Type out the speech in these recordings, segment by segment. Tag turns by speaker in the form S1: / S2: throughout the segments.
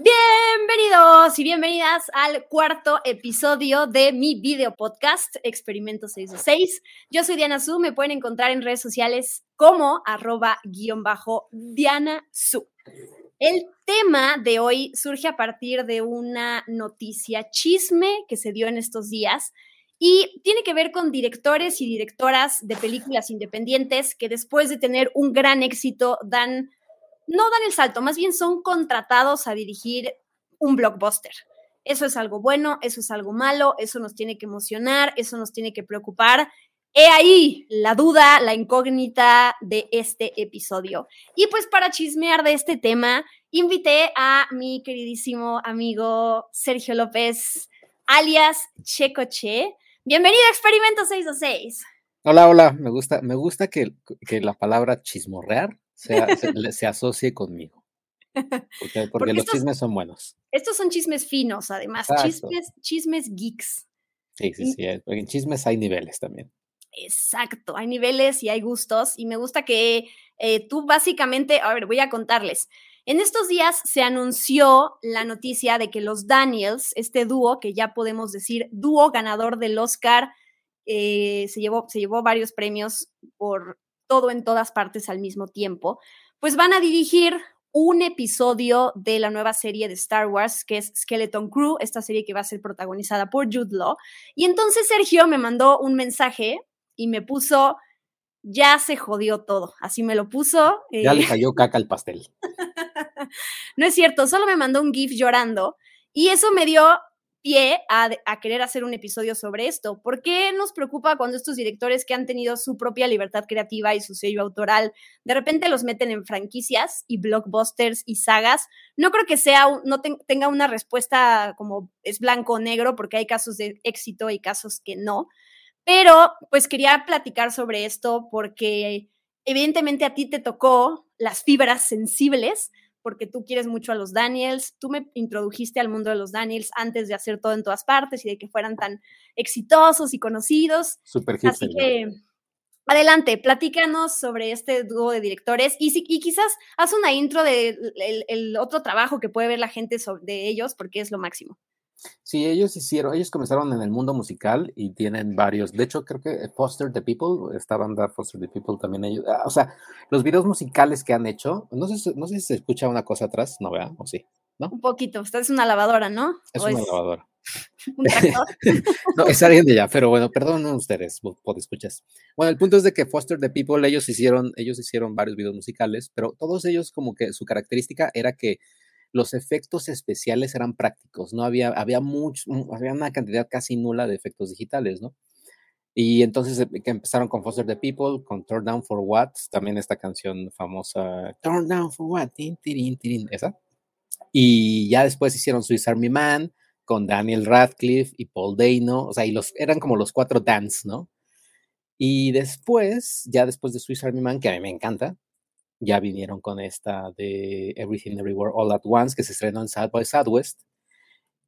S1: Bienvenidos y bienvenidas al cuarto episodio de mi video podcast Experimento 626. Yo soy Diana Su, me pueden encontrar en redes sociales como arroba guion bajo Diana Su. El tema de hoy surge a partir de una noticia chisme que se dio en estos días y tiene que ver con directores y directoras de películas independientes que después de tener un gran éxito dan no dan el salto, más bien son contratados a dirigir un blockbuster. Eso es algo bueno, eso es algo malo, eso nos tiene que emocionar, eso nos tiene que preocupar. He ahí la duda, la incógnita de este episodio. Y pues para chismear de este tema, invité a mi queridísimo amigo Sergio López, alias Checoche. Bienvenido a Experimento 626.
S2: Hola, hola, me gusta, me gusta que, que la palabra chismorrear se, asocie conmigo. Porque, los chismes son buenos.
S1: Estos son chismes finos, además, chismes, chismes geeks.
S2: Sí, sí, sí. En chismes hay niveles también.
S1: Exacto, hay niveles y hay gustos. Y me gusta que eh, tú básicamente, a ver, voy a contarles. En estos días se anunció la noticia de que los Daniels, este dúo, que ya podemos decir dúo ganador del Oscar, eh, se, llevó, se llevó varios premios por todo en todas partes al mismo tiempo, pues van a dirigir un episodio de la nueva serie de Star Wars, que es Skeleton Crew, esta serie que va a ser protagonizada por Jude Law. Y entonces Sergio me mandó un mensaje y me puso, ya se jodió todo, así me lo puso.
S2: Ya le eh, cayó caca al pastel.
S1: no es cierto, solo me mandó un GIF llorando y eso me dio pie a, querer hacer un episodio sobre esto. ¿Por qué nos preocupa cuando estos directores que han tenido su propia libertad creativa y su sello autoral, de repente los meten en franquicias y blockbusters y sagas? No creo que sea, no tenga una respuesta como es blanco o negro, porque hay casos de éxito y casos que no. Pero pues quería platicar sobre esto porque evidentemente a ti te tocó las fibras sensibles porque tú quieres mucho a los Daniels, tú me introdujiste al mundo de los Daniels antes de hacer todo en todas partes y de que fueran tan exitosos y conocidos.
S2: Super
S1: Así que adelante, platícanos sobre este dúo de directores y, si, y quizás haz una intro del de el otro trabajo que puede ver la gente sobre, de ellos porque es lo máximo.
S2: Sí, ellos hicieron, ellos comenzaron en el mundo musical y tienen varios. De hecho, creo que Foster the People, esta banda Foster the People también ellos. Ah, o sea, los videos musicales que han hecho, no sé, no sé si se escucha una cosa atrás, ¿no vea? ¿O sí? ¿No?
S1: Un poquito, esta es una lavadora, ¿no?
S2: Es una lavadora. ¿Un no, es alguien de allá, pero bueno, perdón ustedes, por escuchas. Bueno, el punto es de que Foster the People, ellos hicieron, ellos hicieron varios videos musicales, pero todos ellos como que su característica era que los efectos especiales eran prácticos, ¿no? Había, había, mucho, había una cantidad casi nula de efectos digitales, ¿no? Y entonces eh, empezaron con Foster the People, con Turn Down for What, también esta canción famosa, Turn Down for What, esa. Y ya después hicieron Swiss Army Man con Daniel Radcliffe y Paul Dano, o sea, y los, eran como los cuatro dance, ¿no? Y después, ya después de Swiss Army Man, que a mí me encanta, ya vinieron con esta de Everything Everywhere All at Once, que se estrenó en South by Southwest.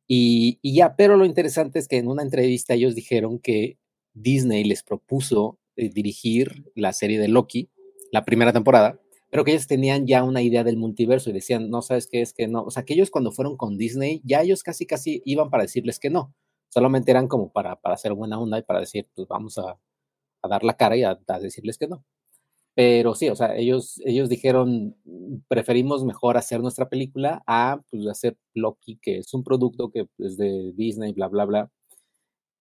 S2: Y, y, ya, pero lo interesante es que en una entrevista ellos dijeron que Disney les propuso eh, dirigir la serie de Loki, la primera temporada, pero que ellos tenían ya una idea del multiverso y decían, no sabes qué es que no. O sea, que ellos cuando fueron con Disney, ya ellos casi, casi iban para decirles que no. Solamente eran como para, para hacer buena onda y para decir, pues vamos a, a dar la cara y a decirles que no. Pero sí, o sea, ellos, ellos dijeron, preferimos mejor hacer nuestra película a pues, hacer Loki, que es un producto que es de Disney, bla, bla, bla,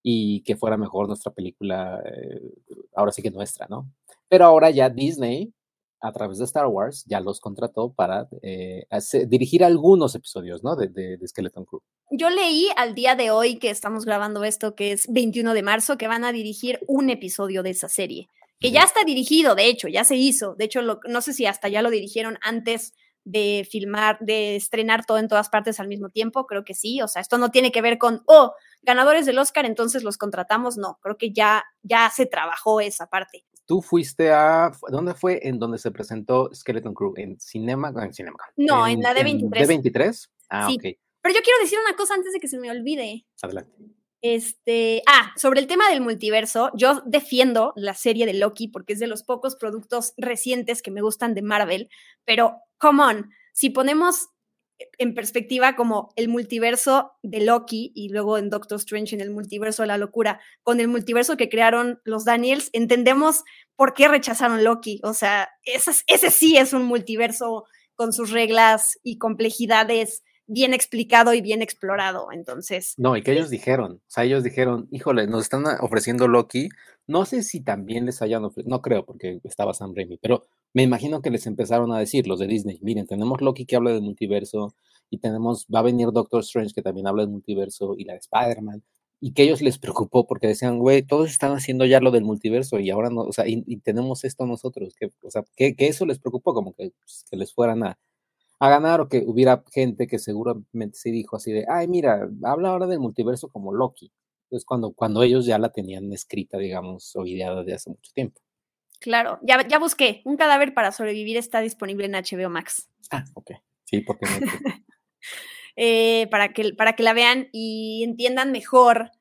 S2: y que fuera mejor nuestra película, eh, ahora sí que nuestra, ¿no? Pero ahora ya Disney, a través de Star Wars, ya los contrató para eh, dirigir algunos episodios, ¿no? De, de, de, Skeleton Crew.
S1: Yo leí al día de hoy que estamos grabando esto, que es 21 de marzo, que van a dirigir un episodio de esa serie que ya está dirigido, de hecho, ya se hizo. De hecho, no sé si hasta ya lo dirigieron antes de filmar, de estrenar todo en todas partes al mismo tiempo, creo que sí. O sea, esto no tiene que ver con, oh, ganadores del Oscar, entonces los contratamos. No, creo que ya, ya se trabajó esa parte.
S2: Tú fuiste a, ¿dónde fue en donde se presentó Skeleton Crew? ¿En Cinema? En Cinema.
S1: No, en, la D23.
S2: ¿D23? Ah,
S1: sí.
S2: ok.
S1: Pero yo quiero decir una cosa antes de que se me olvide.
S2: Adelante.
S1: Este, ah, sobre el tema del multiverso, yo defiendo la serie de Loki porque es de los pocos productos recientes que me gustan de Marvel, pero come on, si ponemos en perspectiva como el multiverso de Loki y luego en Doctor Strange en el multiverso de la locura, con el multiverso que crearon los Daniels, entendemos por qué rechazaron Loki. O sea, ese, ese sí es un multiverso con sus reglas y complejidades bien explicado y bien explorado. Entonces.
S2: No, y que ellos dijeron, o sea, ellos dijeron, híjole, nos están ofreciendo Loki. No sé si también les hayan ofrecido, no creo, porque estaba Sam Raimi, pero me imagino que les empezaron a decir los de Disney, miren, tenemos Loki que habla del multiverso y tenemos, va a venir Doctor Strange que también habla del multiverso y la de Spider-Man, y que ellos les preocupó porque decían, güey, todos están haciendo ya lo del multiverso y ahora no, o sea, y, tenemos esto nosotros, que, o sea, que, eso les preocupó, como que, pues, que les fueran a, a ganar o que hubiera gente que seguramente se dijo así de, ay, mira, habla ahora del multiverso como Loki. Entonces, cuando, cuando ellos ya la tenían escrita, digamos, o ideada de hace mucho tiempo.
S1: Claro, ya, ya busqué. Un cadáver para sobrevivir está disponible en HBO Max.
S2: Ah, ok. Sí, porque no.
S1: eh, para, que, para que la vean y entiendan mejor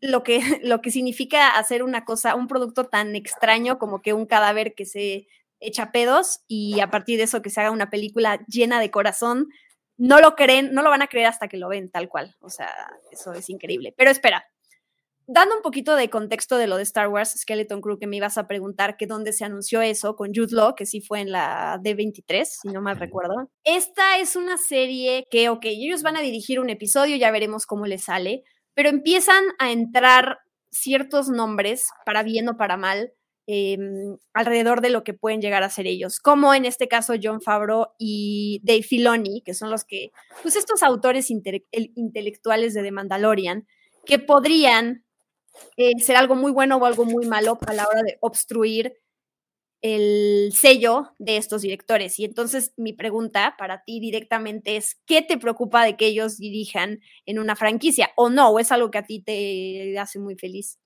S1: lo que, lo que significa hacer una cosa, un producto tan extraño como que un cadáver que se echa pedos y a partir de eso que se haga una película llena de corazón. No lo creen, no lo van a creer hasta que lo ven tal cual. O sea, eso es increíble. Pero espera, dando un poquito de contexto de lo de Star Wars Skeleton Crew, que me ibas a preguntar que dónde se anunció eso con Jude Law, que sí fue en la D23, si no mal recuerdo. Esta es una serie que, ok, ellos van a dirigir un episodio, ya veremos cómo les sale, pero empiezan a entrar ciertos nombres, para bien o para mal, Em, alrededor de lo que pueden llegar a ser ellos, como en este caso John Favreau y Dave Filoni, que son los que, pues estos autores intelectuales de The Mandalorian, que podrían eh, ser algo muy bueno o algo muy malo a la hora de obstruir el sello de estos directores. Y entonces mi pregunta para ti directamente es, ¿qué te preocupa de que ellos dirijan en una franquicia? ¿O no? ¿O es algo que a ti te hace muy feliz?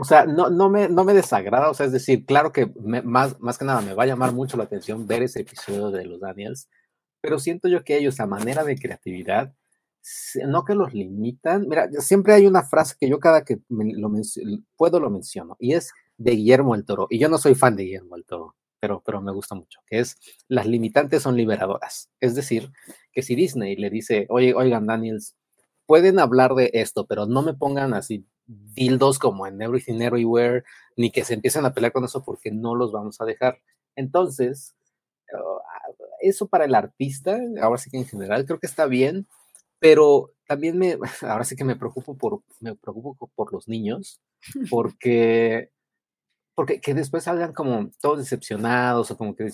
S2: O sea, no, no, me, no me desagrada, o sea, es decir, claro que más, más que nada me va a llamar mucho la atención ver ese episodio de los Daniels, pero siento yo que ellos a manera de creatividad, no que los limitan, mira, siempre hay una frase que yo cada que puedo lo menciono, y es de Guillermo el Toro, y yo no soy fan de Guillermo el Toro, pero, pero me gusta mucho, que es las limitantes son liberadoras. Es decir, que si Disney le dice, oye, oigan, Daniels, pueden hablar de esto, pero no me pongan así dildos como en Everything Everywhere, ni que se empiecen a pelear con eso porque no los vamos a dejar. Entonces, ah, eso para el artista, ahora sí que en general creo que está bien, pero también me, ahora sí que me preocupo por, me preocupo por los niños, porque, porque que después salgan como todos decepcionados o como que,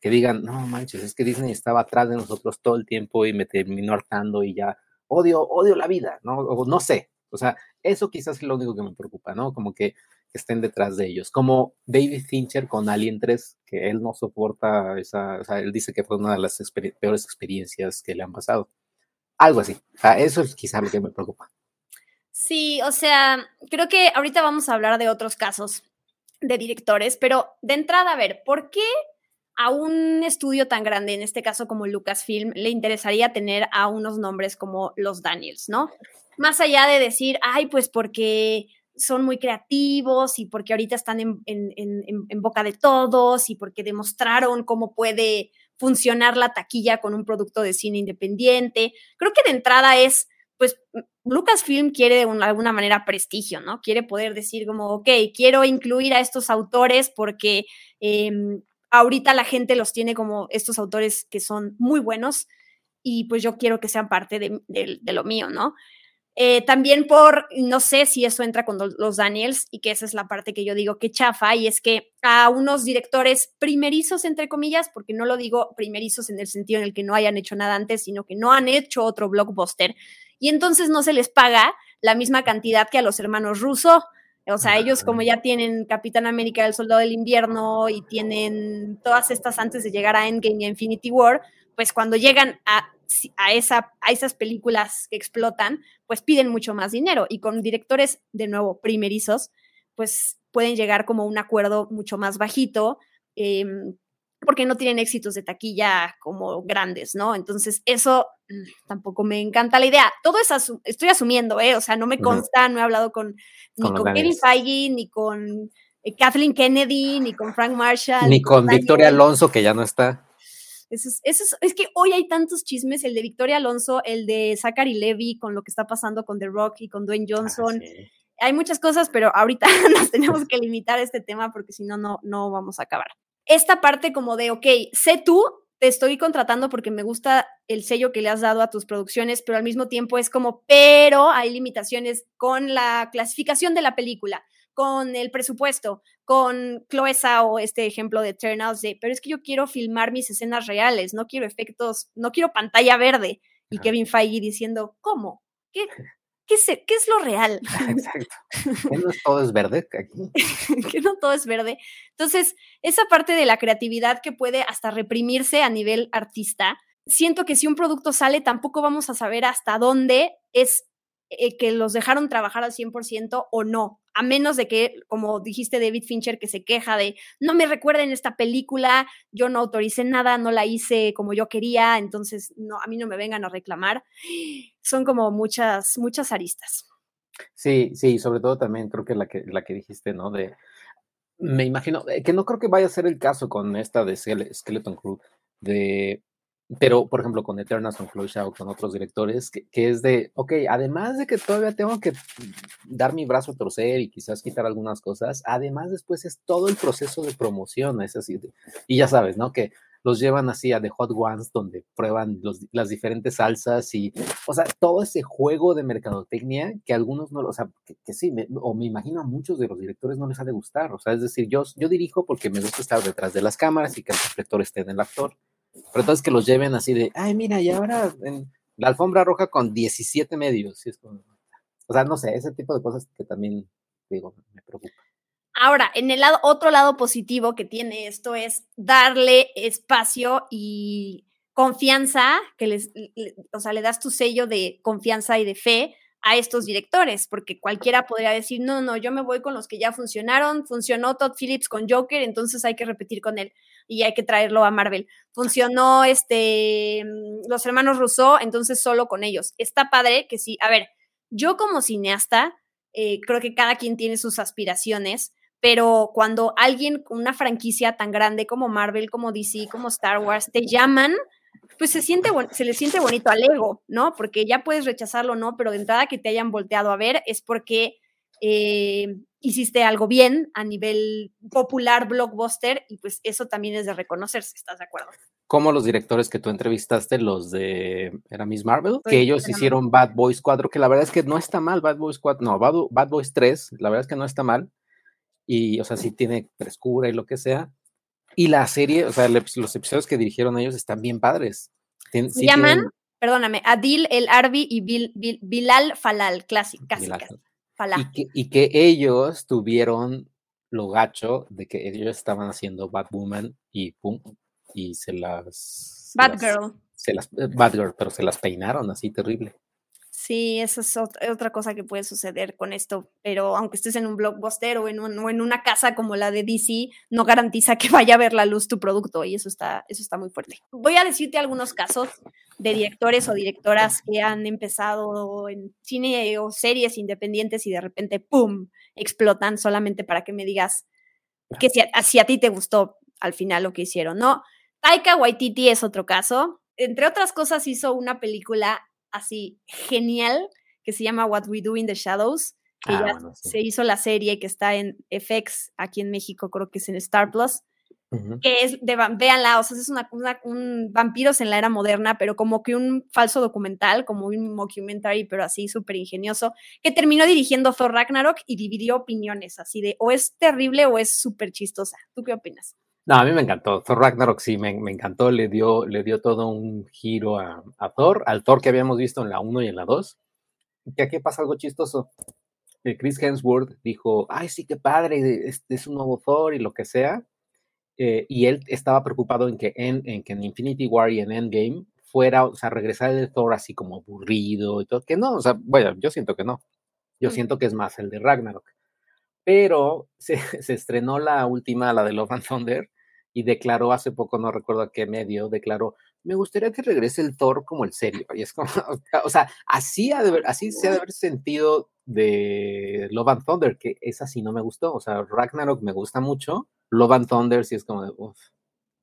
S2: que, digan, no manches, es que Disney estaba atrás de nosotros todo el tiempo y me terminó hartando y ya odio, odio la vida, ¿no? O no sé, o sea, eso quizás es lo único que me preocupa, ¿no? Como que estén detrás de ellos. Como David Fincher con Alien 3, que él no soporta esa, o sea, él dice que fue una de las peores experiencias que le han pasado. Algo así. Eso es quizás lo que me preocupa.
S1: Sí, o sea, creo que ahorita vamos a hablar de otros casos de directores, pero de entrada, a ver, ¿por qué a un estudio tan grande, en este caso como Lucasfilm, le interesaría tener a unos nombres como los Daniels, ¿no? más allá de decir, ay, pues porque son muy creativos y porque ahorita están en, boca de todos y porque demostraron cómo puede funcionar la taquilla con un producto de cine independiente. Creo que de entrada es, pues, Lucasfilm quiere de alguna manera prestigio, ¿no? Quiere poder decir como, ok, quiero incluir a estos autores porque em, ahorita la gente los tiene como estos autores que son muy buenos y pues yo quiero que sean parte de lo mío, ¿no? Eh, también por, no sé si eso entra con los Daniels y que esa es la parte que yo digo que chafa y es que a unos directores primerizos, entre comillas, porque no lo digo primerizos en el sentido en el que no hayan hecho nada antes, sino que no han hecho otro blockbuster y entonces no se les paga la misma cantidad que a los hermanos Russo. O sea, ellos como ya tienen Capitán América, el Soldado del Invierno y tienen todas estas antes de llegar a Endgame y a Infinity War, pues cuando llegan a a, esa, a esas películas que explotan, pues piden mucho más dinero. Y con directores, de nuevo, primerizos, pues pueden llegar como a un acuerdo mucho más bajito, em, porque no tienen éxitos de taquilla como grandes, ¿no? Entonces, eso mm, tampoco me encanta la idea. Todo eso estoy asumiendo, ¿eh? O sea, no me consta, no he hablado con, ni con, Kevin Feige, ni con eh, Kathleen Kennedy, ni con Frank Marshall.
S2: Ni con Victoria Alonso, que ya no está.
S1: Eso es, eso es, que hoy hay tantos chismes, el de Victoria Alonso, el de Zachary Levy con lo que está pasando con The Rock y con Dwayne ah, Johnson. Hay muchas cosas, pero ahorita nos tenemos que limitar a este tema porque si no, no, no vamos a acabar. Esta parte como de, ok, sé tú, te estoy contratando porque me gusta el sello que le has dado a tus producciones, pero al mismo tiempo es como, pero hay limitaciones con la clasificación de la película, con el presupuesto, con Chloe o este ejemplo de Turnouts de, pero es que yo quiero filmar mis escenas reales, no quiero efectos, no quiero pantalla verde. Y Kevin Feige diciendo, ¿cómo? ¿Qué, ¿Qué es, ¿Qué es, lo real?
S2: Exacto. Que no todo es verde aquí.
S1: que no todo es verde. Entonces, esa parte de la creatividad que puede hasta reprimirse a nivel artista, siento que si un producto sale, tampoco vamos a saber hasta dónde es eh, que los dejaron trabajar al 100% o no, a menos de que, como dijiste David Fincher, que se queja de, no me recuerden esta película, yo no autoricé nada, no la hice como yo quería, entonces no, a mí no me vengan a reclamar. Son como muchas, muchas aristas.
S2: Sí, sí, sobre todo también creo que la que, la que dijiste, ¿no? De, me imagino, eh, que no creo que vaya a ser el caso con esta de Skeleton Crew, de pero por ejemplo con Eternal, con Chloe con otros directores, que, es de, ok, además de que todavía tengo que dar mi brazo a torcer y quizás quitar algunas cosas, además después es todo el proceso de promoción, es así, y ya sabes, ¿no? Que los llevan así a The Hot Ones donde prueban las diferentes salsas y, o sea, todo ese juego de mercadotecnia que algunos no, o sea, que, sí, o me imagino a muchos de los directores no les ha de gustar, o sea, es decir, yo, yo dirijo porque me gusta estar detrás de las cámaras y que el reflector esté en el actor pero entonces que los lleven así de, ay, mira, y ahora en la alfombra roja con 17 medios. o sea, no sé, ese tipo de cosas que también, digo, me preocupa.
S1: Ahora, en el lado, otro lado positivo que tiene esto es darle espacio y confianza, que les, o sea, le das tu sello de confianza y de fe a estos directores, porque cualquiera podría decir, no, no, yo me voy con los que ya funcionaron, funcionó Todd Phillips con Joker, entonces hay que repetir con él y hay que traerlo a Marvel. Funcionó este mm, los hermanos Rousseau, entonces solo con ellos. Está padre que sí, a ver, yo como cineasta, eh, creo que cada quien tiene sus aspiraciones, pero cuando alguien una franquicia tan grande como Marvel, como DC, como Star Wars, te llaman, pues se siente se le siente bonito al ego, ¿no? Porque ya puedes rechazarlo, ¿no? Pero de entrada que te hayan volteado a ver es porque eh, hiciste algo bien a nivel popular, blockbuster, y pues eso también es de reconocerse, ¿estás de acuerdo?
S2: Como los directores que tú entrevistaste, los de, era Miss Marvel, que ellos hicieron Bad Boys 4, que la verdad es que no está mal, Bad Boys 4, no, Bad, Boys 3, la verdad es que no está mal, y, o sea, sí tiene frescura y lo que sea, y la serie, o sea, los episodios que dirigieron ellos están bien padres.
S1: Se llaman, perdóname, Adil El Arbi y Bilal Falal, clásicas.
S2: Y que, ellos tuvieron lo gacho de que ellos estaban haciendo Batwoman y pum, y se las...
S1: Batgirl.
S2: Se las, eh, Batgirl, pero se las peinaron así terrible.
S1: Sí, eso es otra cosa que puede suceder con esto, pero aunque estés en un blockbuster o en, o en una casa como la de DC, no garantiza que vaya a ver la luz tu producto y eso está, eso está muy fuerte. Voy a decirte algunos casos de directores o directoras que han empezado en cine o series independientes y de repente, ¡pum!, explotan solamente para que me digas que si a, si a ti te gustó al final lo que hicieron, ¿no? Taika Waititi es otro caso. Entre otras cosas hizo una película así genial que se llama What We Do in the Shadows, que ah, ya se hizo la serie que está en FX aquí en México, creo que es en Star Plus, que es de, véanla, o sea, es una, un vampiros en la era moderna, pero como que un falso documental, como un mockumentary, pero así súper ingenioso, que terminó dirigiendo Thor Ragnarok y dividió opiniones, así de o es terrible o es súper chistosa. ¿Tú qué opinas?
S2: No, a mí me encantó. Thor Ragnarok sí, me, encantó. Le dio, le dio todo un giro a, Thor, al Thor que habíamos visto en la 1 y en la 2. Que aquí pasa algo chistoso. Eh, Chris Hemsworth dijo, ay, sí, qué padre, es, es un nuevo Thor y lo que sea. Eh, y él estaba preocupado en que en, en, que en Infinity War y en Endgame fuera, o sea, regresar el Thor así como aburrido y todo. Que no, o sea, bueno, yo siento que no. Yo siento que es más el de Ragnarok. Pero se, se estrenó la última, la de Love and Thunder, y declaró hace poco, no recuerdo a qué medio, declaró, me gustaría que regrese el Thor como el serio. Y es como, o sea, así, así se ha de haber sentido de Love and Thunder, que esa sí no me gustó. O sea, Ragnarok me gusta mucho, Love and Thunder sí es como, uff,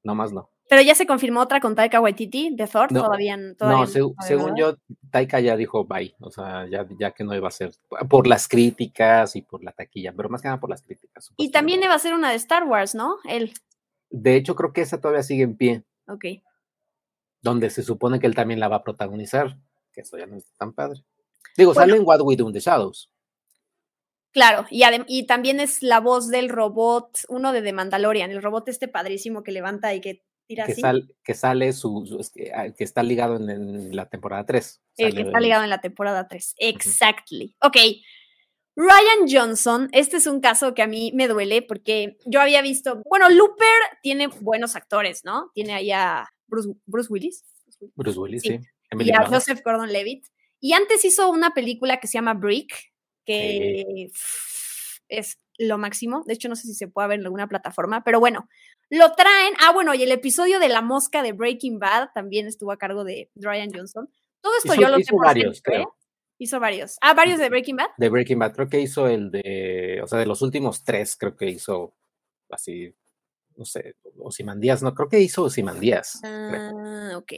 S2: no más no.
S1: Pero ya se confirmó otra con Taika Waititi de Thor, todavía,
S2: No, según yo, Taika ya dijo bye, o sea, ya, ya que no iba a ser, por las críticas y por la taquilla, pero más que nada por las críticas.
S1: Y también iba a ser una de Star Wars, ¿no? Él.
S2: De hecho, creo que esa todavía sigue en pie.
S1: Ok.
S2: Donde se supone que él también la va a protagonizar, que eso ya no es tan padre. Digo, sale en What We Do in the Shadows.
S1: Claro, y, y, también es la voz del robot, uno de The Mandalorian, el robot este padrísimo que levanta y que tira
S2: que,
S1: así.
S2: que sale su, ah, que, está ligado en, la temporada 3.
S1: El que está ligado en la temporada 3, exactly. Ok, Ryan Johnson, este es un caso que a mí me duele porque yo había visto, bueno, Looper tiene buenos actores, ¿no? Tiene ahí a Bruce, Willis.
S2: Bruce Willis, sí.
S1: Y a Joseph Gordon-Levitt. Y antes hizo una película que se llama Brick, que es lo máximo. De hecho, no sé si se puede ver en alguna plataforma, pero bueno, lo traen. Ah, bueno, y el episodio de La Mosca de Breaking Bad también estuvo a cargo de Ryan Johnson. Todo esto yo lo
S2: hizo varios, creo.
S1: Hizo varios. Ah, varios de Breaking Bad.
S2: De Breaking Bad, creo que hizo el de, o sea, de los últimos tres, creo que hizo así, no sé, Osimandías, no, creo que hizo Osimandías.
S1: Ah, ok.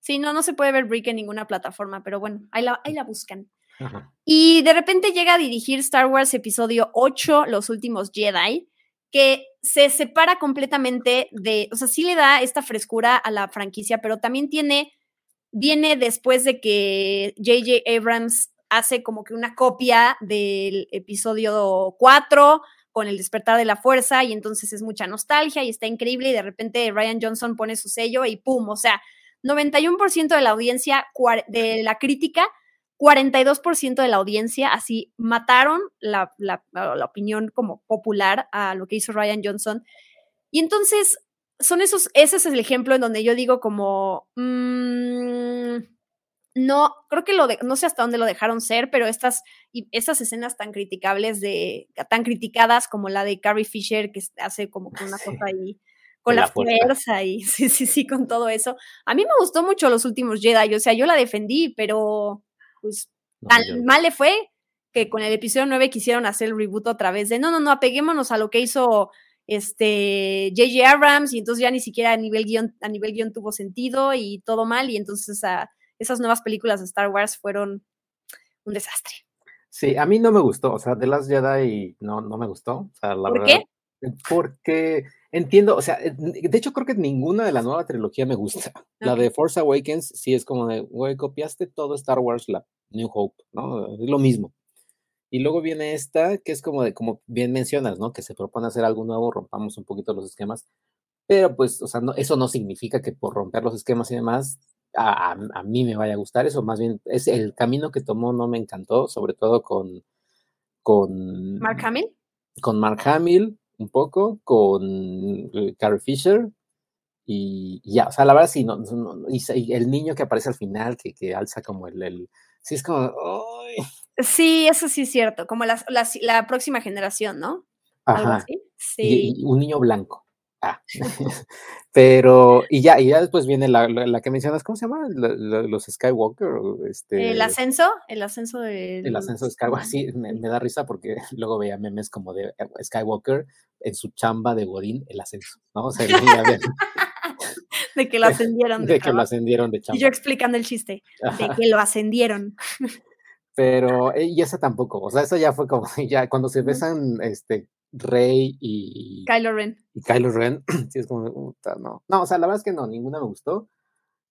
S1: Sí, no, no se puede ver Brick en ninguna plataforma, pero bueno, ahí la, ahí la buscan. Y de repente llega a dirigir Star Wars Episodio 8, Los Últimos Jedi, que se separa completamente de, o sea, sí le da esta frescura a la franquicia, pero también tiene, viene después de que JJ Abrams hace como que una copia del episodio 4 con el despertar de la fuerza y entonces es mucha nostalgia y está increíble y de repente Ryan Johnson pone su sello y pum, o sea, 91% de la audiencia, de la crítica 42% de la audiencia así mataron la, opinión como popular a lo que hizo Ryan Johnson. Y entonces, son esos, ese es el ejemplo en donde yo digo como, mm, no, creo que lo de, no sé hasta dónde lo dejaron ser, pero estas, estas escenas tan criticables de, tan criticadas como la de Carrie Fisher, que hace como que una cosa ahí con la, fuerza y sí, sí, sí, con todo eso. A mí me gustó mucho los últimos Jedi, o sea, yo la defendí, pero pues tan mal le fue que con el episodio 9 quisieron hacer el reboot otra vez de no, no, no, apeguémonos a lo que hizo este J.J. Abrams y entonces ya ni siquiera a nivel guion, a nivel guion tuvo sentido y todo mal y entonces esas nuevas películas de Star Wars fueron un desastre.
S2: Sí, a mí no me gustó, o sea, The Last Jedi no, no me gustó. O sea, la
S1: ¿Por
S2: qué? Porque entiendo, o sea, de hecho creo que ninguna de la nueva trilogía me gusta. La de Force Awakens sí es como de, güey, copiaste todo Star Wars, la New Hope, ¿no? Es lo mismo. Y luego viene esta, que es como de, como bien mencionas, ¿no? Que se propone hacer algo nuevo, rompamos un poquito los esquemas. Pero pues, o sea, no, eso no significa que por romper los esquemas y demás, a, a, mí me vaya a gustar eso. Más bien, es el camino que tomó no me encantó, sobre todo con... con
S1: Mark Hamill.
S2: Con Mark Hamill, un poco, con eh, Carrie Fisher, y, ya, o sea, la verdad sí, no, y, el niño que aparece al final, que, que alza como el, el, sí es como,
S1: Sí, eso sí es cierto, como la, la, próxima generación, ¿no?
S2: Ajá. Sí. Y, un niño blanco. Ah. Pero, y ya, y ya después viene la, la, que mencionas, ¿cómo se llama? los Skywalker. Este,
S1: el ascenso, el ascenso de.
S2: El ascenso de Skywalker, sí, me, da risa porque luego veía memes como de eh, Skywalker en su chamba de Godín, el ascenso, ¿no? O sea,
S1: de que lo ascendieron.
S2: De, que lo ascendieron de chamba.
S1: Y yo explicando el chiste, de que lo ascendieron.
S2: Pero, eh, y esa tampoco, o sea, eso ya fue como, ya cuando se besan, este, Rey y
S1: Kylo Ren.
S2: Y Kylo Ren, sí es como, no. No, o sea, la verdad es que no, ninguna me gustó,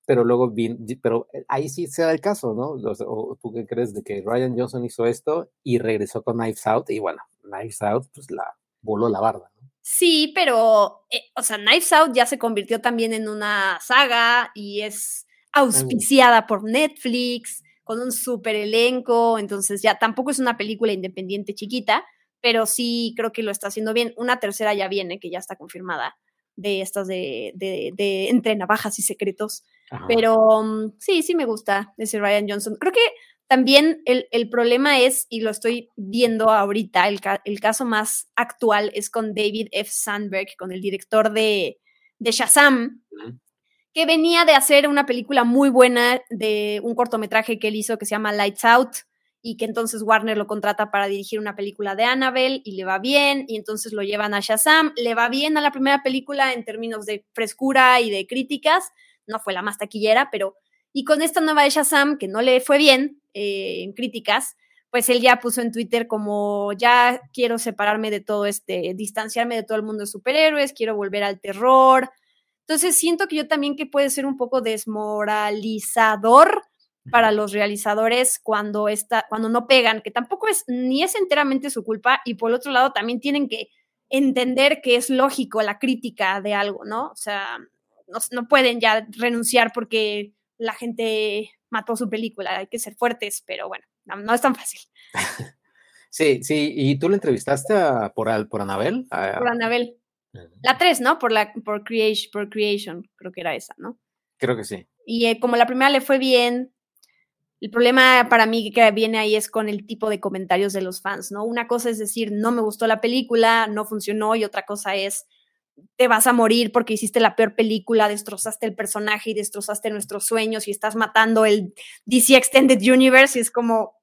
S2: pero luego vi, pero eh, ahí sí se da el caso, ¿no? O, tú qué crees de que Ryan Johnson hizo esto y regresó con Knives Out, y bueno, Knives Out, pues la voló la barda, ¿no?
S1: Sí, pero, eh, o sea, Knives Out ya se convirtió también en una saga y es auspiciada por Netflix, con un super elenco, entonces ya tampoco es una película independiente chiquita, pero sí creo que lo está haciendo bien. Una tercera ya viene, que ya está confirmada, de estas de, de, entre navajas y secretos. Pero mm, sí, sí me gusta ese Ryan Johnson. Creo que también el, problema es, y lo estoy viendo ahorita, el, el, caso más actual es con David F. Sandberg, con el director de, de Shazam, que venía de hacer una película muy buena de un cortometraje que él hizo que se llama Lights Out y que entonces Warner lo contrata para dirigir una película de Annabelle y le va bien, y entonces lo llevan a Shazam, le va bien a la primera película en términos de frescura y de críticas, no fue la más taquillera, pero y con esta nueva de Shazam, que no le fue bien eh, en críticas, pues él ya puso en Twitter como ya quiero separarme de todo este, distanciarme de todo el mundo de superhéroes, quiero volver al terror. Entonces siento que yo también que puede ser un poco desmoralizador para los realizadores cuando está, cuando no pegan, que tampoco es ni es enteramente su culpa, y por otro lado también tienen que entender que es lógico la crítica de algo, ¿no? O sea, no, no pueden ya renunciar porque la gente mató su película, hay que ser fuertes, pero bueno, no, es tan fácil.
S2: Sí, sí, ¿y tú le entrevistaste a, por, por Anabel?
S1: Por Anabel. La 3, ¿no? Por, la, por, creation, por Creation, creo que era esa, ¿no?
S2: Creo que sí.
S1: Y eh, como la primera le fue bien, el problema para mí que viene ahí es con el tipo de comentarios de los fans, ¿no? Una cosa es decir, no me gustó la película, no funcionó, y otra cosa es, te vas a morir porque hiciste la peor película, destrozaste el personaje y destrozaste nuestros sueños y estás matando el DC Extended Universe y es como...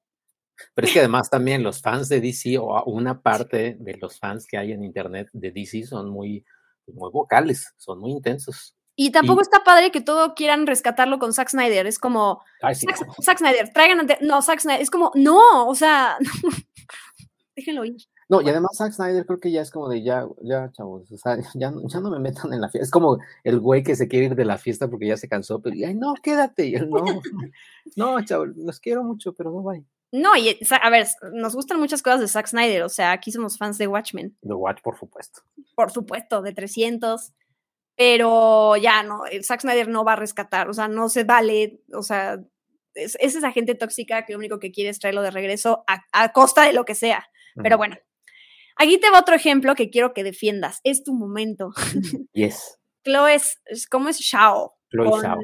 S2: Pero es que además también los fans de DC o una parte de los fans que hay en Internet de DC son muy, muy vocales, son muy intensos.
S1: Y tampoco está padre que todo quieran rescatarlo con Zack Snyder. Es como, Zack, Snyder, traigan ante... No, Zack Snyder, es como, no, o sea, déjenlo ir.
S2: No, y además Zack Snyder creo que ya es como de ya, ya, chavos, o sea, ya, ya no me metan en la fiesta. Es como el güey que se quiere ir de la fiesta porque ya se cansó, pero ay, no, quédate. Y él, no, no, chavos, los quiero mucho, pero no vaya.
S1: No, y a ver, nos gustan muchas cosas de Zack Snyder, o sea, aquí somos fans de Watchmen.
S2: De Watch, por supuesto.
S1: Por supuesto, de 300 pero ya no, Zack Snyder no va a rescatar, o sea, no se vale, o sea, es, esa gente tóxica que lo único que quiere es traerlo de regreso a, costa de lo que sea. Pero bueno, aquí te va otro ejemplo que quiero que defiendas, es tu momento.
S2: Yes.
S1: Chloe es, ¿cómo es Shao? Chloe Shao.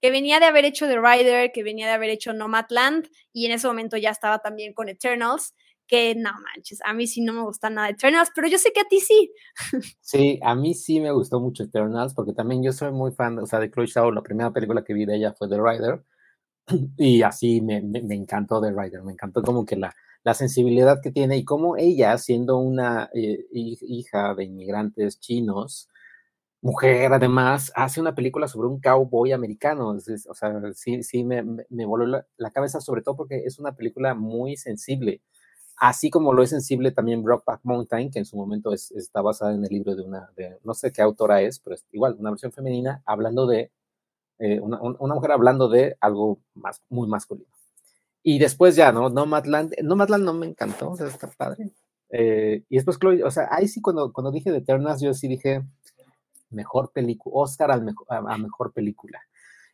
S1: Que venía de haber hecho The Rider, que venía de haber hecho Nomadland, y en ese momento ya estaba también con Eternals que no manches, a mí sí no me gusta nada Eternals, pero yo sé que a ti sí.
S2: Sí, a mí sí me gustó mucho Eternals, porque también yo soy muy fan, o sea, de Chloe Shaw, la primera película que vi de ella fue The Rider, y así me, me, encantó The Rider, me encantó como que la, la sensibilidad que tiene y cómo ella, siendo una eh, hija de inmigrantes chinos, mujer además, hace una película sobre un cowboy americano. o sea, sí, sí me, me voló la, la, cabeza, sobre todo porque es una película muy sensible así como lo es sensible también Brockback Mountain, que en su momento está basada en el libro de una, de, no sé qué autora es, pero es igual, una versión femenina, hablando de, eh, una, una, mujer hablando de algo más, muy masculino. Y después ya, ¿no? Nomadland, Nomadland no me encantó, o sea, está padre. Eh, y después Chloe, o sea, ahí sí cuando, cuando dije de yo sí dije, mejor película, Oscar al mejor, a, mejor película.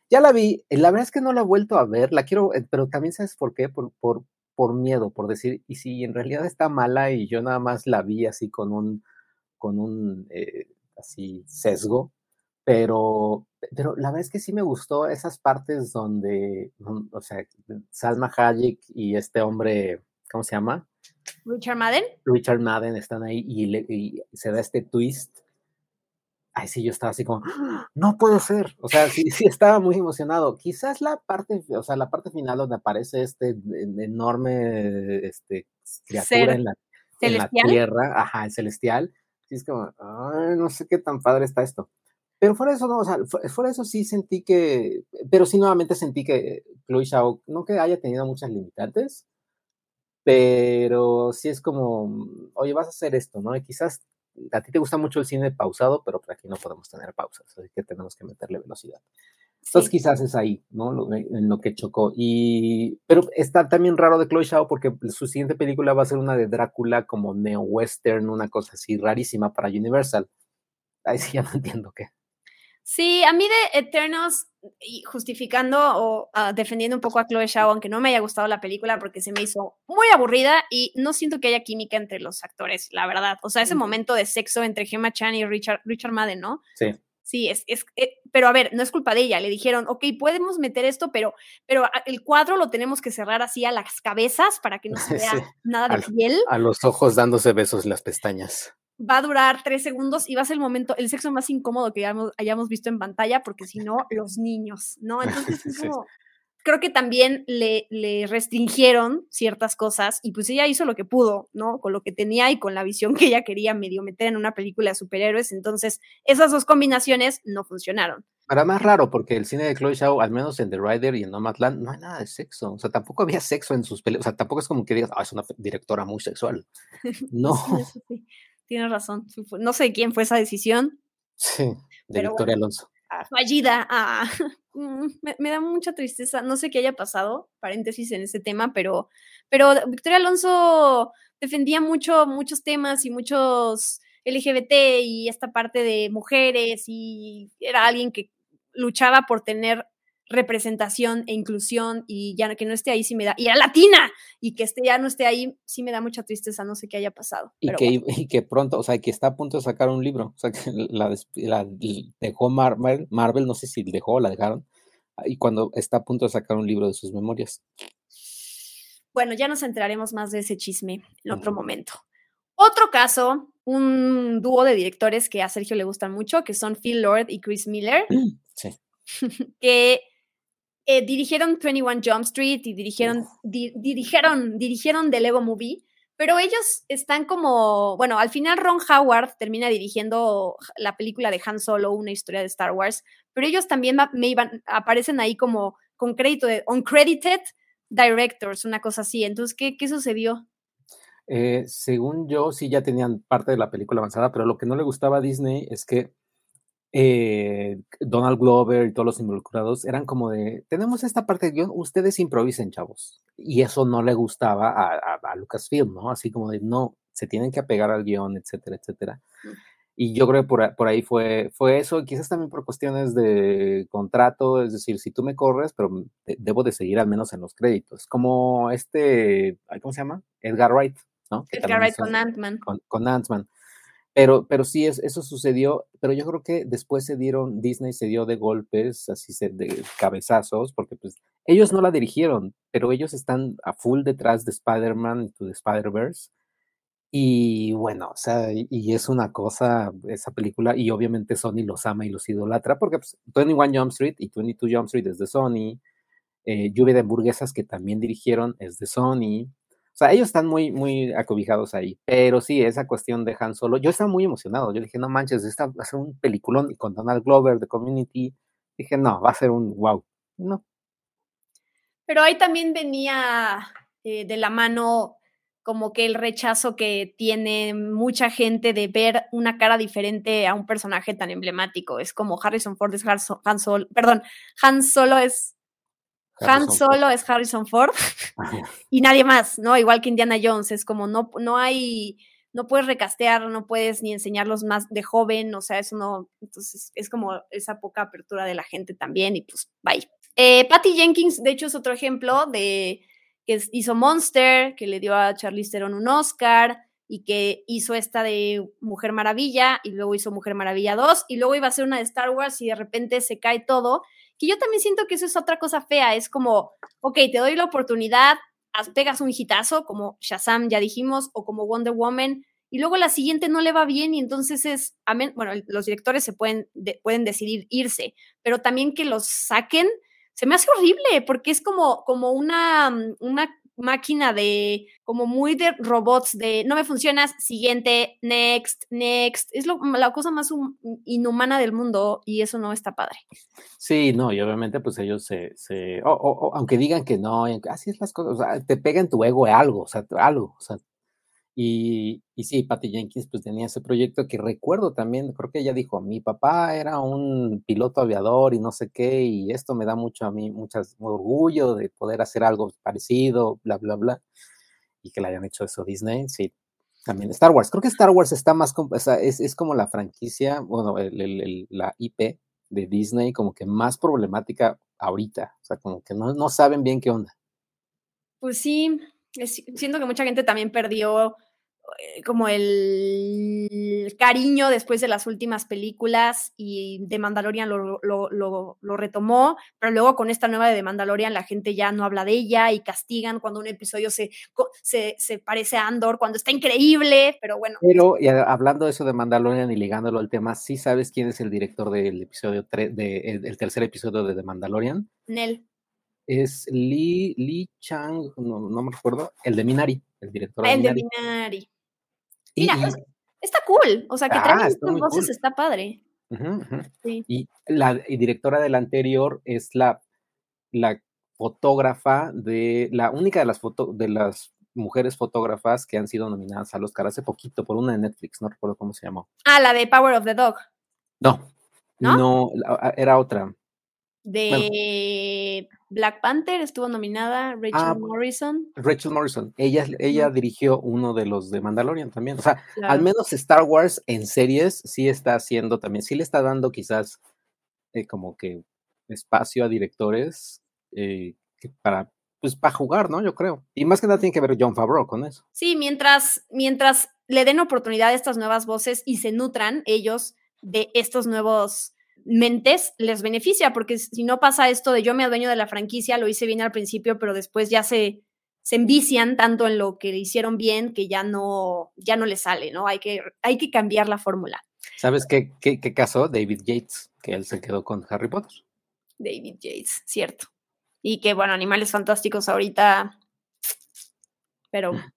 S2: Ya la vi, la verdad es que no la he vuelto a ver, la quiero, eh, pero también sabes por qué, por, por, por miedo, por decir, y si en realidad está mala y yo nada más la vi así con un, con un eh, así sesgo, pero, pero la verdad es que sí me gustó esas partes donde, o sea, Salma Hayek y este hombre, ¿cómo se llama?
S1: Richard Madden.
S2: Richard Madden están ahí y, y se da este twist Ay, sí, yo estaba así como, no puede ser. O sea, sí, sí estaba muy emocionado. Quizás la parte, o sea, la parte final donde aparece este enorme este, criatura en la, en la, tierra, ajá, el celestial. Sí, es como, ay, no sé qué tan padre está esto. Pero fuera de eso, no, o sea, fuera de eso sí sentí que, pero sí nuevamente sentí que Chloe Shao, no que haya tenido muchas limitantes, pero sí es como, oye, vas a hacer esto, ¿no? Y quizás a ti te gusta mucho el cine pausado, pero aquí no podemos tener pausas, así que tenemos que meterle velocidad. Entonces quizás es ahí, ¿no? en lo que chocó. Y, pero está también raro de Chloe Shaw porque su siguiente película va a ser una de Drácula como neo-western, una cosa así rarísima para Universal. Ahí sí ya no entiendo qué.
S1: Sí, a mí de Eternals, justificando o ah, defendiendo un poco a Chloe Zhao, aunque no me haya gustado la película porque se me hizo muy aburrida y no siento que haya química entre los actores, la verdad. O sea, ese momento de sexo entre Gemma Chan y Richard, Richard Madden, ¿no?
S2: Sí.
S1: Sí, es, es, eh, pero a ver, no es culpa de ella. Le dijeron, ok, podemos meter esto, pero, pero el cuadro lo tenemos que cerrar así a las cabezas para que no se vea nada de piel.
S2: A los ojos dándose besos las pestañas
S1: va a durar tres segundos y va a ser el momento, el sexo más incómodo que hayamos, hayamos visto en pantalla, porque si no, los niños, ¿no? Entonces es como, creo que también le, le, restringieron ciertas cosas y pues ella hizo lo que pudo, ¿no? Con lo que tenía y con la visión que ella quería medio meter en una película de superhéroes. Entonces, esas dos combinaciones no funcionaron.
S2: Para más raro, porque el cine de Chloe Zhao, al menos en The Rider y en Nomadland, no hay nada de sexo. O sea, tampoco había sexo en sus películas. O sea, tampoco es como que digas, ah, es una directora muy sexual. No.
S1: sí, Tienes razón. No sé quién fue esa decisión.
S2: Sí, de Victoria Alonso.
S1: Ah. Fallida. Ah. Mm, me, da mucha tristeza. No sé qué haya pasado, paréntesis en ese tema, pero, pero Victoria Alonso defendía mucho, muchos temas y muchos LGBT y esta parte de mujeres y era alguien que luchaba por tener representación e inclusión y ya que no esté ahí sí me da, y era latina, y que este ya no esté ahí sí me da mucha tristeza, no sé qué haya pasado.
S2: Y, que, y que pronto, o sea, que está a punto de sacar un libro, o sea, que la, la dejó Marvel, Marvel, no sé si dejó o la dejaron, y cuando está a punto de sacar un libro de sus memorias.
S1: Bueno, ya nos enteraremos más de ese chisme en otro momento. Otro caso, un dúo de directores que a Sergio le gustan mucho, que son Phil Lord y Chris Miller,
S2: sí.
S1: que eh, dirigieron 21 Jump Street y dirigieron, dirigieron, dirigieron The Lego Movie, pero ellos están como, bueno, al final Ron Howard termina dirigiendo la película de Han Solo, una historia de Star Wars, pero ellos también me iban, aparecen ahí como con crédito de uncredited directors, una cosa así. Entonces, ¿qué, qué sucedió?
S2: Eh, según yo, sí ya tenían parte de la película avanzada, pero lo que no le gustaba a Disney es que eh, Donald Glover y todos los involucrados eran como de, tenemos esta parte de guion, ustedes improvisen, chavos. Y eso no le gustaba a, Lucasfilm, ¿no? Así como de, no, se tienen que apegar al guion, etcétera, etcétera. Y yo creo que por, ahí fue, fue eso, quizás también por cuestiones de contrato, es decir, si tú me corres, pero debo de seguir al menos en los créditos. Como este, ¿cómo se llama? Edgar Wright, ¿no?
S1: Edgar Wright con Ant-Man.
S2: Con, con Ant-Man. Pero, pero sí, es, eso sucedió, pero yo creo que después se dieron, Disney se dio de golpes, así de cabezazos, porque pues ellos no la dirigieron, pero ellos están a full detrás de Spider-Man y de Spider-Verse. Y bueno, o sea, y, es una cosa, esa película, y obviamente Sony los ama y los idolatra, porque pues, 21 Jump Street y 22 Jump Street es de Sony, eh, Lluvia de Hamburguesas, que también dirigieron, es de Sony, o sea, ellos están muy, muy acobijados ahí. Pero sí, esa cuestión de Han Solo, yo estaba muy emocionado. Yo dije, no manches, esta va a ser un peliculón con Donald Glover de Community. Dije, no, va a ser un wow. No.
S1: Pero ahí también venía eh, de la mano como que el rechazo que tiene mucha gente de ver una cara diferente a un personaje tan emblemático. Es como Harrison Ford es Han Solo, perdón, Han Solo es han Solo es Harrison Ford y nadie más, ¿no? Igual que Indiana Jones, es como no, no hay, no puedes recastear, no puedes ni enseñarlos más de joven, o sea, eso no, entonces es como esa poca apertura de la gente también y pues bye. Eh, Patty Jenkins, de hecho, es otro ejemplo de que hizo Monster, que le dio a Charlize Theron un Oscar y que hizo esta de Mujer Maravilla y luego hizo Mujer Maravilla 2 y luego iba a ser una de Star Wars y de repente se cae todo que yo también siento que eso es otra cosa fea, es como, ok, te doy la oportunidad, pegas un hitazo, como Shazam ya dijimos, o como Wonder Woman, y luego la siguiente no le va bien y entonces es, bueno, los directores se pueden, pueden decidir irse, pero también que los saquen, se me hace horrible porque es como, como una, una máquina de, como muy de robots, de no me funcionas, siguiente, next, next. Es la cosa más inhumana del mundo y eso no está padre.
S2: Sí, no, y obviamente pues ellos se, se aunque digan que no, así es las cosas, o sea, te pega en tu ego algo, o sea, algo, o sea, y, sí, Patty Jenkins pues tenía ese proyecto que recuerdo también, creo que ella dijo, mi papá era un piloto aviador y no sé qué, y esto me da mucho a mí, muchas orgullo de poder hacer algo parecido, bla, bla, bla, y que le hayan hecho eso Disney, sí. También Star Wars, creo que Star Wars está más, o sea, es, es, como la franquicia, bueno, el, la IP de Disney como que más problemática ahorita, o sea, como que no, no saben bien qué onda.
S1: Pues sí, siento que mucha gente también perdió como el cariño después de las últimas películas y de Mandalorian lo, lo, retomó, pero luego con esta nueva de Mandalorian la gente ya no habla de ella y castigan cuando un episodio se, se, se parece a Andor, cuando está increíble, pero bueno.
S2: Pero y hablando de eso de Mandalorian y ligándolo al tema, ¿sí sabes quién es el director del episodio 3, del tercer episodio de The Mandalorian?
S1: Nel.
S2: Es Lee, Lee Chang, no, no me recuerdo, el de Minari, el director
S1: de el Minari. de Minari. Mira, está cool. O sea, que ah, trae voces está padre.
S2: Y la directora de la anterior es la, la fotógrafa de la única de las foto, de las mujeres fotógrafas que han sido nominadas al Oscar hace poquito por una de Netflix, no recuerdo cómo se llamó.
S1: Ah, la de Power of the Dog.
S2: No, no, era otra.
S1: De Black Panther estuvo nominada Rachel ah, Morrison.
S2: Rachel Morrison. Ella, ella dirigió uno de los de Mandalorian también. O sea, al menos Star Wars en series sí está haciendo también, sí le está dando quizás eh, como que espacio a directores eh, para pues para jugar, ¿no? Yo creo. Y más que nada tiene que ver John Favreau con eso.
S1: Sí, mientras, mientras le den oportunidad a estas nuevas voces y se nutran ellos de estos nuevos mentes, les beneficia, porque si no pasa esto de yo me adueño de la franquicia, lo hice bien al principio, pero después ya se, se envician tanto en lo que hicieron bien que ya no, ya no le sale, ¿no? Hay que, hay que cambiar la fórmula.
S2: ¿Sabes qué, qué, qué caso? David Yates, que él se quedó con Harry Potter.
S1: David Yates, cierto y que, bueno, Animales Fantásticos ahorita, pero mm.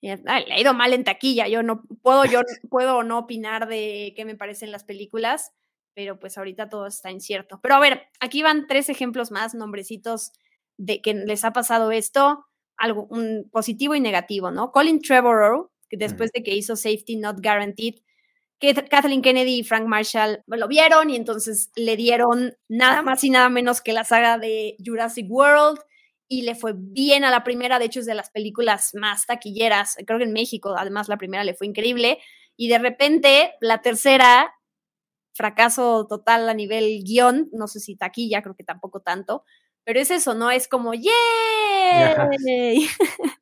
S1: le ha ido mal en taquilla. Yo no puedo, yo puedo no opinar de qué me parecen las películas, pero pues ahorita todo está incierto. Pero a ver, aquí van tres ejemplos más, nombrecitos de que les ha pasado esto, algo un positivo y negativo, ¿no? Colin Trevorrow, que después de que hizo Safety Not Guaranteed, que Kathleen Kennedy y Frank Marshall lo vieron y entonces le dieron nada más y nada menos que la saga de Jurassic World y le fue bien a la primera, de hecho es de las películas más taquilleras, creo que en México además la primera le fue increíble y de repente la tercera, fracaso total a nivel guion, no sé si taquilla, creo que tampoco tanto, pero es eso, ¿no? Es como, ¡yay!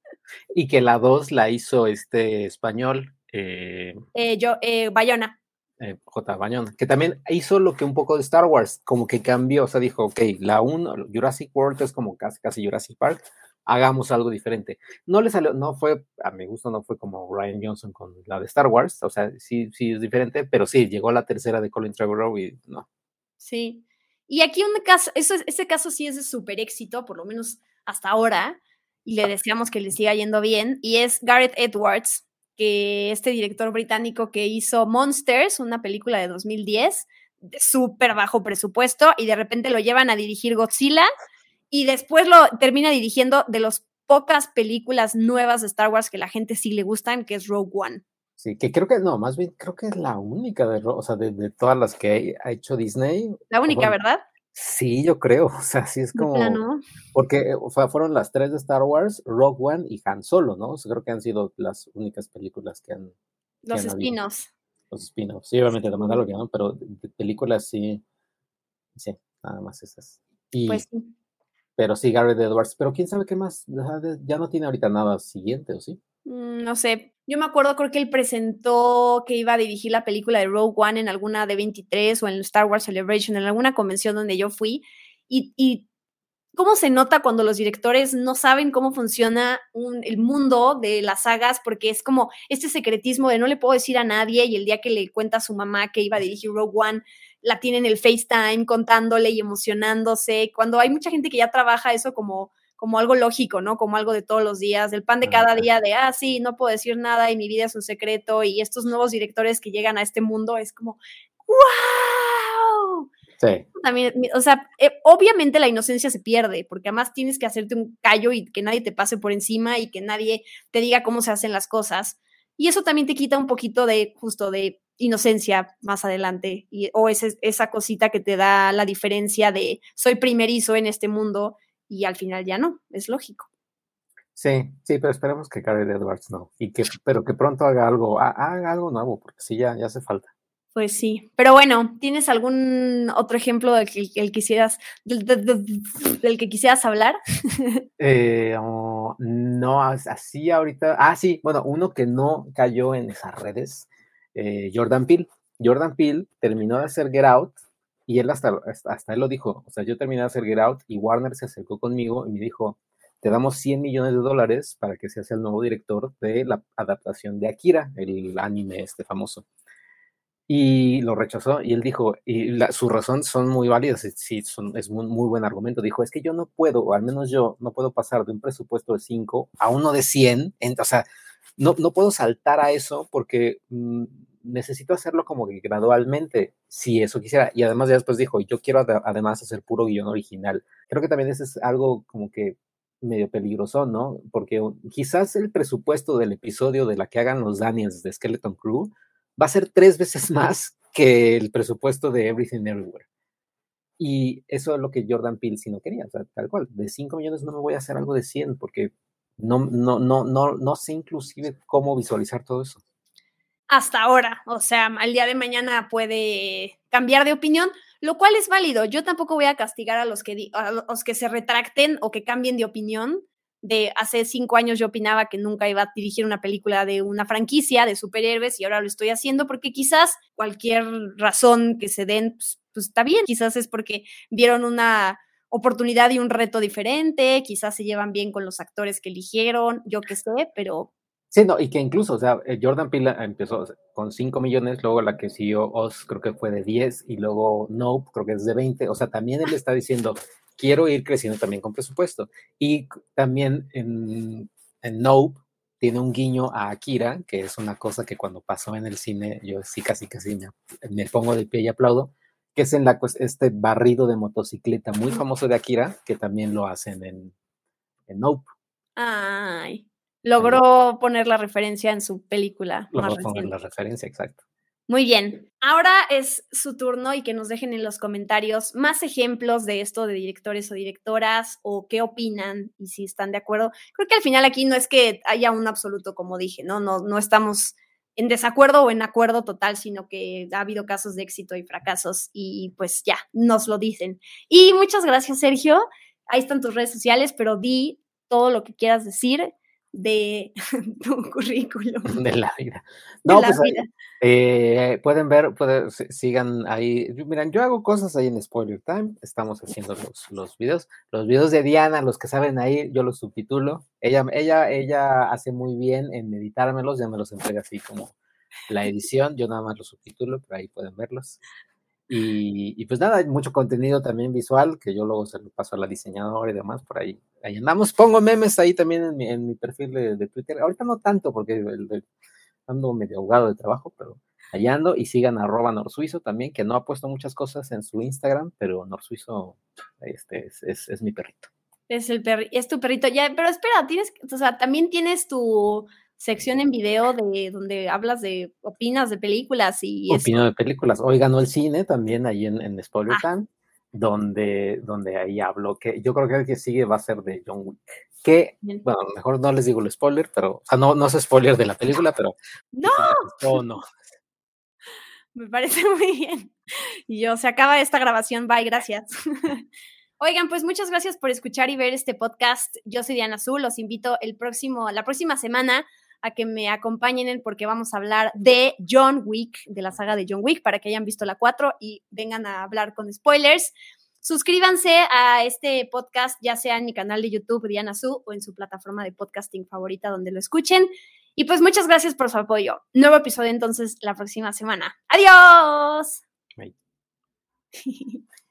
S2: y que la dos la hizo este español,
S1: eh, eh, yo, eh, Bayona.
S2: J. Bayona, que también hizo lo que un poco de Star Wars, como que cambió, o sea, dijo, ok, la 1, Jurassic World es como casi, casi Jurassic Park, hagamos algo diferente. No le salió, no fue, a mi gusto, no fue como Ryan Johnson con la de Star Wars, o sea, sí, sí es diferente, pero sí, llegó la tercera de Colin Trevorrow y no.
S1: Sí, y aquí un caso, eso, ese caso sí es de súper éxito, por lo menos hasta ahora, y le deseamos que le siga yendo bien, y es Gareth Edwards, que este director británico que hizo Monsters, una película de 2010, de súper bajo presupuesto, y de repente lo llevan a dirigir Godzilla, y después lo termina dirigiendo de las pocas películas nuevas de Star Wars que la gente sí le gustan, que es Rogue One.
S2: Sí, que creo que no, más bien creo que es la única de, o sea, de, todas las que ha hecho Disney.
S1: La única, ¿verdad?
S2: Sí, yo creo, o sea, sí es como, porque o sea, fueron las tres de Star Wars, Rogue One y Han Solo, ¿no? O sea, creo que han sido las únicas películas que han...
S1: Los spin-offs.
S2: Los spin-offs, sí, obviamente de Mandalorian, ¿no? Pero de películas sí, sí, nada más esas. Y, pues sí. Pero sí, Garrett Edwards, pero quién sabe qué más, ya no tiene ahorita nada siguiente, ¿o sí?
S1: Mm, no sé, yo me acuerdo, creo que él presentó que iba a dirigir la película de Rogue One en alguna de 23 o en Star Wars Celebration, en alguna convención donde yo fui. Y cómo se nota cuando los directores no saben cómo funciona el mundo de las sagas, porque es como este secretismo de no le puedo decir a nadie y el día que le cuenta a su mamá que iba a dirigir Rogue One, la tiene en el FaceTime contándole y emocionándose. Cuando hay mucha gente que ya trabaja eso como como algo lógico, ¿no? Como algo de todos los días, del pan de cada día, de, ah, sí, no puedo decir nada y mi vida es un secreto, y estos nuevos directores que llegan a este mundo es como,
S2: Sí.
S1: También, o sea, eh, obviamente la inocencia se pierde, porque además tienes que hacerte un callo y que nadie te pase por encima y que nadie te diga cómo se hacen las cosas. Y eso también te quita un poquito de, justo, de inocencia más adelante, y, o esa cosita que te da la diferencia de soy primerizo en este mundo y al final ya no, es lógico.
S2: Sí, sí, pero esperemos que Karen Edwards no, y que, pero que pronto haga algo, haga algo nuevo, porque sí, ya, ya hace falta.
S1: Pues sí, pero bueno, ¿tienes algún otro ejemplo del que quisieras, del, que quisieras hablar?
S2: Eh, oh, no, así ahorita, ah, sí, bueno, uno que no cayó en esas redes, eh, Jordan Peele. Jordan Peele terminó de hacer Get Out y él hasta, hasta él lo dijo, o sea, yo terminé de hacer Get Out y Warner se acercó conmigo y me dijo, te damos 100 millones de dólares para que seas el nuevo director de la adaptación de Akira, el anime este famoso. Y lo rechazó y él dijo, y sus razones son muy válidas, sí, son, es un muy buen argumento, dijo, es que yo no puedo, o al menos yo no puedo pasar de un presupuesto de 5 a uno de 100, o sea, no, no puedo saltar a eso porque mm, necesito hacerlo como que gradualmente, si eso quisiera, y además ya después dijo, yo quiero además hacer puro guion original, creo que también eso es algo como que medio peligroso, ¿no? Porque quizás el presupuesto del episodio de la que hagan los Daniels de Skeleton Crew, va a ser tres veces más que el presupuesto de Everything Everywhere. Y eso es lo que Jordan Peele si no quería, o sea, tal cual, de 5 millones no me voy a hacer algo de 100 porque no, no, no, no, no sé inclusive cómo visualizar todo eso.
S1: Hasta ahora, o sea, al día de mañana puede cambiar de opinión, lo cual es válido. Yo tampoco voy a castigar a los que, a los que se retracten o que cambien de opinión de hace cinco años yo opinaba que nunca iba a dirigir una película de una franquicia de superhéroes y ahora lo estoy haciendo porque quizás cualquier razón que se den, pues, pues, está bien, quizás es porque vieron una oportunidad y un reto diferente, quizás se llevan bien con los actores que eligieron, yo qué sé, pero...
S2: Sí, no, y que incluso, o sea, eh, Jordan Peele empezó con 5 millones, luego la que siguió Oz creo que fue de 10 y luego Nope creo que es de 20, o sea, también él está diciendo, quiero ir creciendo también con presupuesto. Y también en, en Nope tiene un guiño a Akira, que es una cosa que cuando pasó en el cine, yo sí casi casi me, pongo de pie y aplaudo, que es en la, este barrido de motocicleta muy famoso de Akira, que también lo hacen en, en Nope.
S1: Ay, logró poner la referencia en su película.
S2: Logró poner la referencia, exacto.
S1: Muy bien, ahora es su turno y que nos dejen en los comentarios más ejemplos de esto de directores o directoras o qué opinan y si están de acuerdo. Creo que al final aquí no es que haya un absoluto, como dije, ¿no? No, no estamos en desacuerdo o en acuerdo total, sino que ha habido casos de éxito y fracasos y pues ya, nos lo dicen. Y muchas gracias, Sergio. Ahí están tus redes sociales, pero di todo lo que quieras decir de tu currículum.
S2: De la vida. No, pues eh, pueden ver, pueden, sigan ahí. Miren, yo hago cosas ahí en Spoiler Time. Estamos haciendo los, los videos. Los videos de Diana, los que saben ahí, yo los subtitulo. Ella, ella, ella hace muy bien en editármelos, ya me los entrega así como la edición. Yo nada más los subtitulo, pero ahí pueden verlos. Y, pues nada, hay mucho contenido también visual que yo luego se lo paso a la diseñadora y demás, por ahí, ahí andamos. Pongo memes ahí también en mi, en mi perfil de, Twitter. Ahorita no tanto porque ando medio ahogado de trabajo, pero ahí ando y sigan arroba norsuizo también, que no ha puesto muchas cosas en su Instagram, pero norsuizo este, es, es, mi perrito.
S1: Es, el perri es tu perrito. Ya, pero espera, tienes, o sea, también tienes tu sección en video de donde hablas de, opinas de películas y...
S2: Opino de películas. Hoy ganó el cine también ahí en, en Spoiler ah. donde, donde ahí hablo, que yo creo que el que sigue va a ser de John Wick. Que, bueno, mejor no les digo el spoiler, pero, o sea, no, no es spoiler de la película, pero...
S1: ¡No! Oh, no. Me parece muy bien. Y yo, se acaba esta grabación, bye, gracias. Oigan, pues muchas gracias por escuchar y ver este podcast. Yo soy Diana Azul, los invito el próximo, la próxima semana a que me acompañen porque vamos a hablar de John Wick, de la saga de John Wick, para que hayan visto la 4 y vengan a hablar con spoilers. Suscríbanse a este podcast, ya sea en mi canal de YouTube, Diana Su, o en su plataforma de podcasting favorita donde lo escuchen. Y pues muchas gracias por su apoyo. Nuevo episodio entonces la próxima semana. ¡Adiós!